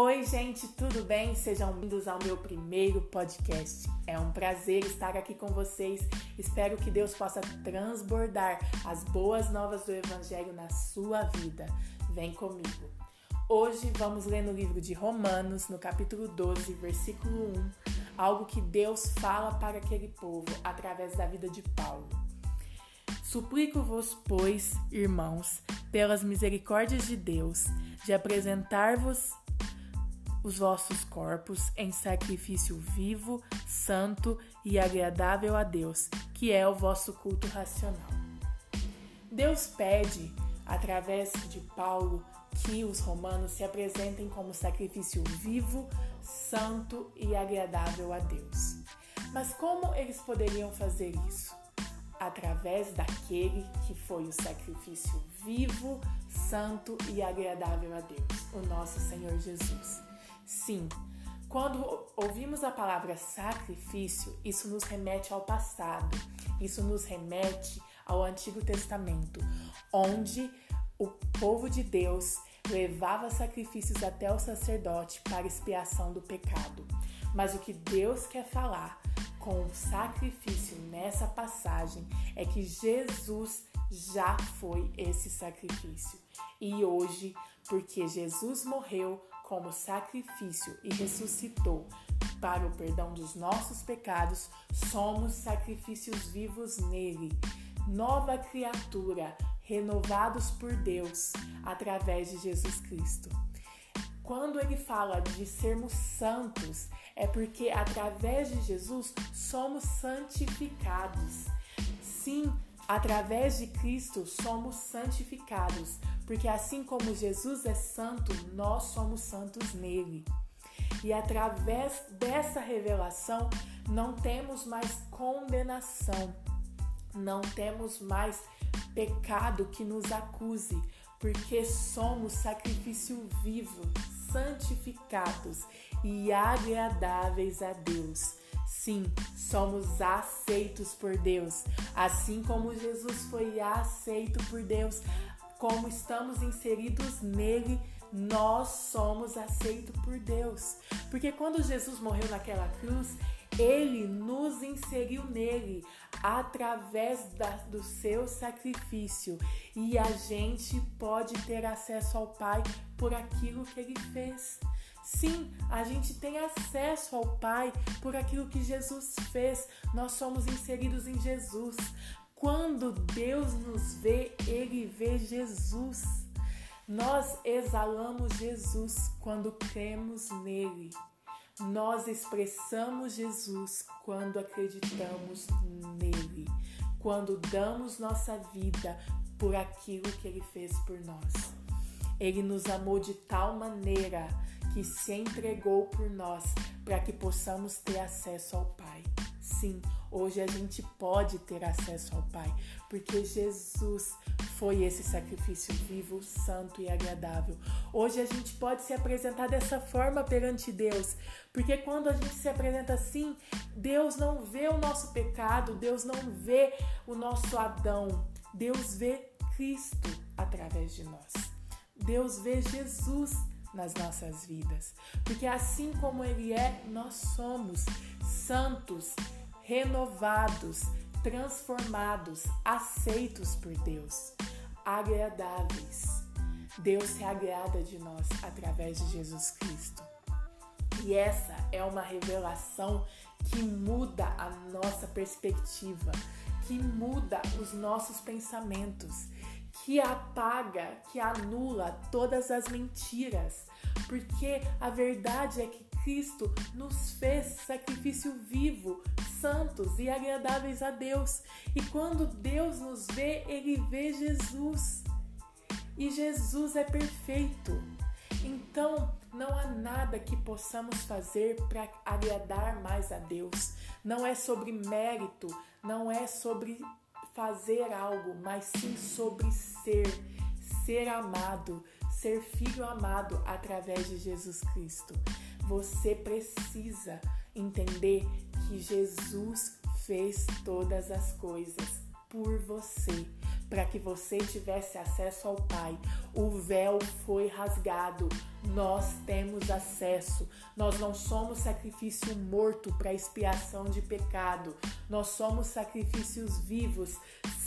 Oi, gente, tudo bem? Sejam bem-vindos ao meu primeiro podcast. É um prazer estar aqui com vocês. Espero que Deus possa transbordar as boas novas do Evangelho na sua vida. Vem comigo. Hoje vamos ler no livro de Romanos, no capítulo 12, versículo 1, algo que Deus fala para aquele povo através da vida de Paulo. Suplico-vos, pois, irmãos, pelas misericórdias de Deus, de apresentar-vos os vossos corpos em sacrifício vivo, santo e agradável a Deus, que é o vosso culto racional. Deus pede, através de Paulo, que os romanos se apresentem como sacrifício vivo, santo e agradável a Deus. Mas como eles poderiam fazer isso? Através daquele que foi o sacrifício vivo, santo e agradável a Deus, o nosso Senhor Jesus. Sim, quando ouvimos a palavra sacrifício, isso nos remete ao passado, isso nos remete ao Antigo Testamento, onde o povo de Deus levava sacrifícios até o sacerdote para expiação do pecado. Mas o que Deus quer falar com o sacrifício nessa passagem é que Jesus já foi esse sacrifício. E hoje, porque Jesus morreu, como sacrifício e ressuscitou para o perdão dos nossos pecados, somos sacrifícios vivos nele, nova criatura, renovados por Deus através de Jesus Cristo. Quando ele fala de sermos santos, é porque através de Jesus somos santificados. Sim, Através de Cristo somos santificados, porque assim como Jesus é santo, nós somos santos nele. E através dessa revelação, não temos mais condenação, não temos mais pecado que nos acuse, porque somos sacrifício vivo, santificados e agradáveis a Deus. Sim, somos aceitos por Deus, assim como Jesus foi aceito por Deus, como estamos inseridos nele, nós somos aceitos por Deus. Porque quando Jesus morreu naquela cruz, ele nos inseriu nele através da, do seu sacrifício e a gente pode ter acesso ao Pai por aquilo que ele fez. Sim, a gente tem acesso ao Pai por aquilo que Jesus fez. Nós somos inseridos em Jesus. Quando Deus nos vê, Ele vê Jesus. Nós exalamos Jesus quando cremos nele. Nós expressamos Jesus quando acreditamos nele, quando damos nossa vida por aquilo que ele fez por nós. Ele nos amou de tal maneira que se entregou por nós para que possamos ter acesso ao Pai. Sim, hoje a gente pode ter acesso ao Pai, porque Jesus foi esse sacrifício vivo, santo e agradável. Hoje a gente pode se apresentar dessa forma perante Deus, porque quando a gente se apresenta assim, Deus não vê o nosso pecado, Deus não vê o nosso Adão, Deus vê Cristo através de nós. Deus vê Jesus nas nossas vidas, porque assim como Ele é, nós somos santos, renovados, transformados, aceitos por Deus, agradáveis. Deus se agrada de nós através de Jesus Cristo. E essa é uma revelação que muda a nossa perspectiva, que muda os nossos pensamentos que apaga, que anula todas as mentiras, porque a verdade é que Cristo nos fez sacrifício vivo, santos e agradáveis a Deus. E quando Deus nos vê, ele vê Jesus. E Jesus é perfeito. Então, não há nada que possamos fazer para agradar mais a Deus. Não é sobre mérito, não é sobre fazer algo, mas sim sobre ser, ser amado, ser filho amado através de Jesus Cristo. Você precisa entender que Jesus fez todas as coisas por você, para que você tivesse acesso ao Pai. O véu foi rasgado, nós temos acesso. Nós não somos sacrifício morto para expiação de pecado. Nós somos sacrifícios vivos,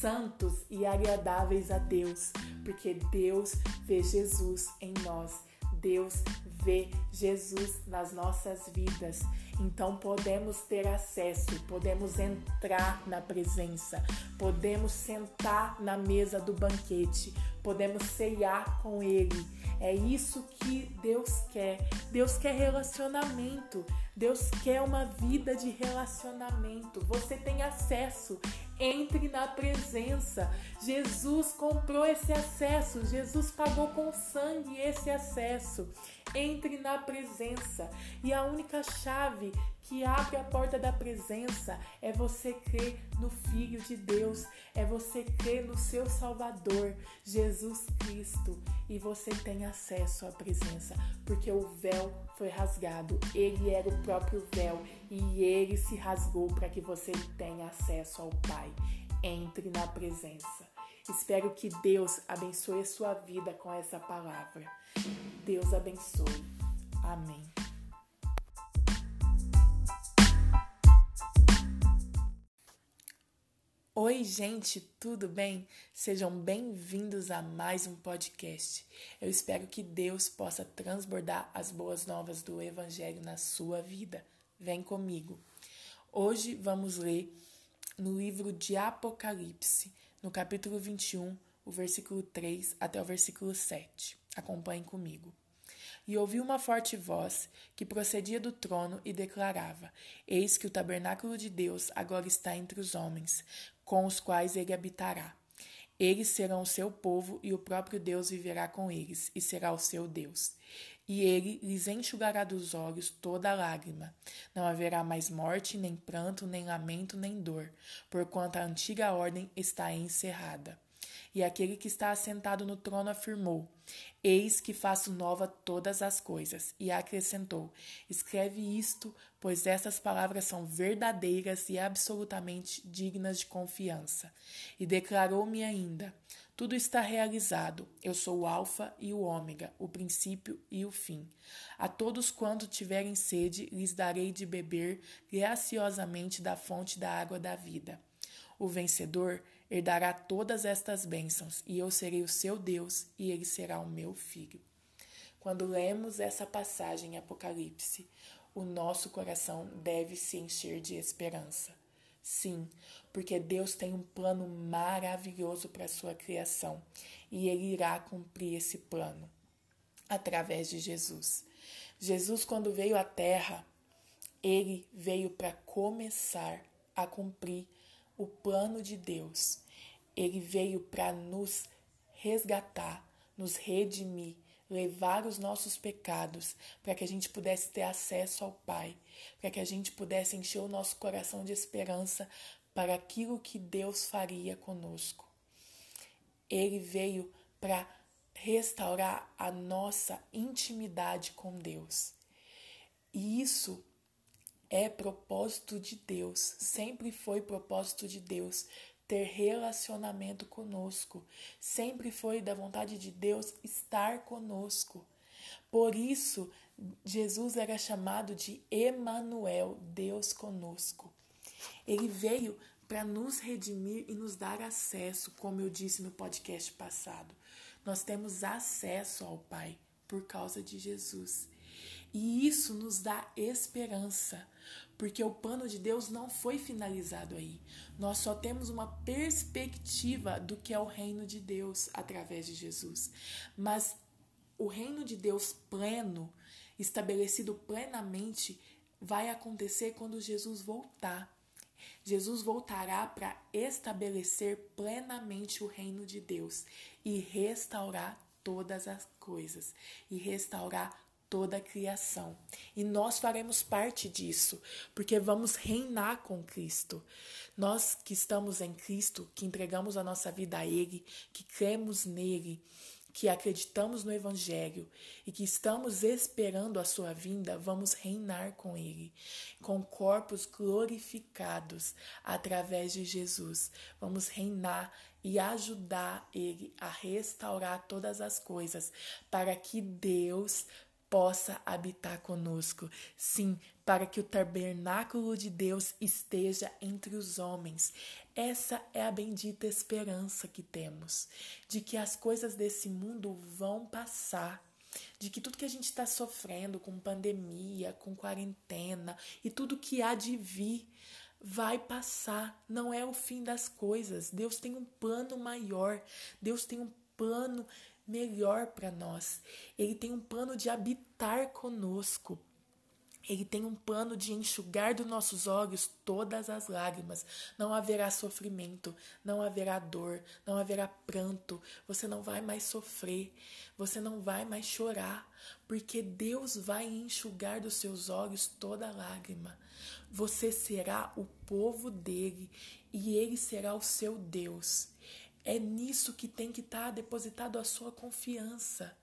santos e agradáveis a Deus, porque Deus vê Jesus em nós. Deus vê Jesus nas nossas vidas. Então podemos ter acesso, podemos entrar na presença, podemos sentar na mesa do banquete, podemos ceiar com Ele. É isso que Deus quer. Deus quer relacionamento. Deus quer uma vida de relacionamento. Você tem acesso. Entre na presença. Jesus comprou esse acesso. Jesus pagou com sangue esse acesso. Entre na presença. E a única chave que abre a porta da presença é você crer no Filho de Deus, é você crer no seu Salvador, Jesus Cristo, e você tem acesso à presença, porque o véu foi rasgado, ele era o próprio véu e ele se rasgou para que você tenha acesso ao Pai. Entre na presença. Espero que Deus abençoe a sua vida com essa palavra. Deus abençoe. Amém. Oi, gente, tudo bem? Sejam bem-vindos a mais um podcast. Eu espero que Deus possa transbordar as boas novas do Evangelho na sua vida. Vem comigo. Hoje vamos ler no livro de Apocalipse, no capítulo 21, o versículo 3 até o versículo 7. Acompanhem comigo. E ouvi uma forte voz que procedia do trono e declarava: Eis que o tabernáculo de Deus agora está entre os homens, com os quais ele habitará. Eles serão o seu povo e o próprio Deus viverá com eles e será o seu Deus. E ele lhes enxugará dos olhos toda lágrima. Não haverá mais morte, nem pranto, nem lamento, nem dor, porquanto a antiga ordem está encerrada. E aquele que está assentado no trono afirmou: Eis que faço nova todas as coisas. E acrescentou: Escreve isto, pois essas palavras são verdadeiras e absolutamente dignas de confiança. E declarou-me ainda: Tudo está realizado. Eu sou o Alfa e o Ômega, o princípio e o fim. A todos quanto tiverem sede, lhes darei de beber graciosamente da fonte da água da vida. O vencedor herdará todas estas bênçãos, e eu serei o seu Deus, e ele será o meu filho. Quando lemos essa passagem em Apocalipse, o nosso coração deve se encher de esperança. Sim, porque Deus tem um plano maravilhoso para a sua criação e ele irá cumprir esse plano através de Jesus. Jesus, quando veio à Terra, ele veio para começar a cumprir o plano de Deus. Ele veio para nos resgatar, nos redimir, levar os nossos pecados, para que a gente pudesse ter acesso ao Pai, para que a gente pudesse encher o nosso coração de esperança para aquilo que Deus faria conosco. Ele veio para restaurar a nossa intimidade com Deus. E isso é propósito de Deus, sempre foi propósito de Deus ter relacionamento conosco, sempre foi da vontade de Deus estar conosco. Por isso, Jesus era chamado de Emanuel, Deus conosco. Ele veio para nos redimir e nos dar acesso, como eu disse no podcast passado. Nós temos acesso ao Pai por causa de Jesus. E isso nos dá esperança, porque o plano de Deus não foi finalizado aí. Nós só temos uma perspectiva do que é o reino de Deus através de Jesus. Mas o reino de Deus pleno, estabelecido plenamente, vai acontecer quando Jesus voltar. Jesus voltará para estabelecer plenamente o reino de Deus e restaurar todas as coisas e restaurar toda a criação. E nós faremos parte disso, porque vamos reinar com Cristo. Nós que estamos em Cristo, que entregamos a nossa vida a Ele, que cremos nele, que acreditamos no Evangelho e que estamos esperando a sua vinda, vamos reinar com Ele, com corpos glorificados através de Jesus. Vamos reinar e ajudar Ele a restaurar todas as coisas para que Deus possa habitar conosco. Sim, para que o tabernáculo de Deus esteja entre os homens. Essa é a bendita esperança que temos, de que as coisas desse mundo vão passar. De que tudo que a gente está sofrendo com pandemia, com quarentena e tudo que há de vir vai passar, não é o fim das coisas. Deus tem um plano maior, Deus tem um plano melhor para nós. Ele tem um plano de habitar conosco. Ele tem um plano de enxugar dos nossos olhos todas as lágrimas. Não haverá sofrimento, não haverá dor, não haverá pranto. Você não vai mais sofrer, você não vai mais chorar, porque Deus vai enxugar dos seus olhos toda lágrima. Você será o povo dele e ele será o seu Deus. É nisso que tem que estar tá depositado a sua confiança.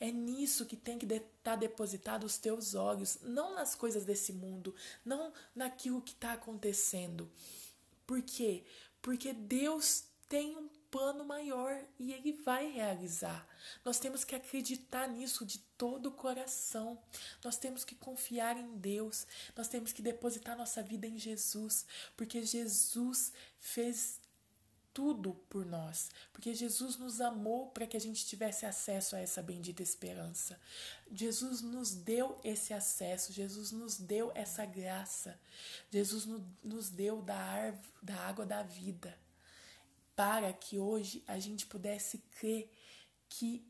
É nisso que tem que estar tá depositado os teus olhos, não nas coisas desse mundo, não naquilo que está acontecendo. Por quê? Porque Deus tem um plano maior e ele vai realizar. Nós temos que acreditar nisso de todo o coração. Nós temos que confiar em Deus. Nós temos que depositar nossa vida em Jesus, porque Jesus fez tudo por nós, porque Jesus nos amou para que a gente tivesse acesso a essa bendita esperança. Jesus nos deu esse acesso, Jesus nos deu essa graça, Jesus nos deu da, da água da vida, para que hoje a gente pudesse crer que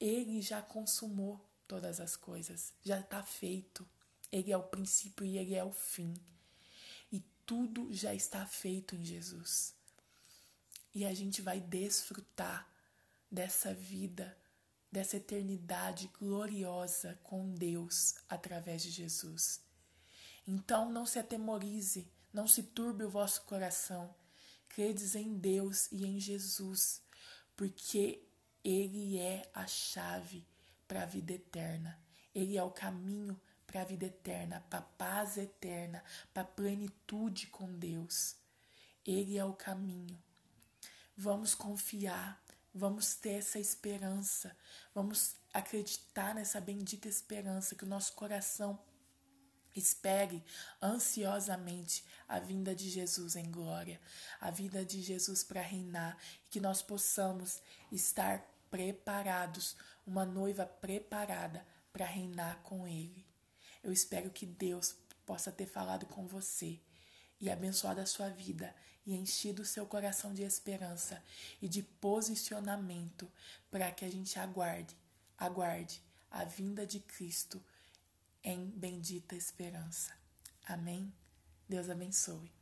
Ele já consumou todas as coisas, já está feito. Ele é o princípio e Ele é o fim. E tudo já está feito em Jesus e a gente vai desfrutar dessa vida, dessa eternidade gloriosa com Deus através de Jesus. Então não se atemorize, não se turbe o vosso coração. Credes em Deus e em Jesus, porque Ele é a chave para a vida eterna. Ele é o caminho para a vida eterna, para a paz eterna, para a plenitude com Deus. Ele é o caminho. Vamos confiar, vamos ter essa esperança, vamos acreditar nessa bendita esperança que o nosso coração Espere ansiosamente a vinda de Jesus em glória, a vinda de Jesus para reinar e que nós possamos estar preparados, uma noiva preparada para reinar com Ele. Eu espero que Deus possa ter falado com você e abençoado a sua vida e enchido o seu coração de esperança e de posicionamento para que a gente aguarde, aguarde a vinda de Cristo em bendita esperança. Amém? Deus abençoe.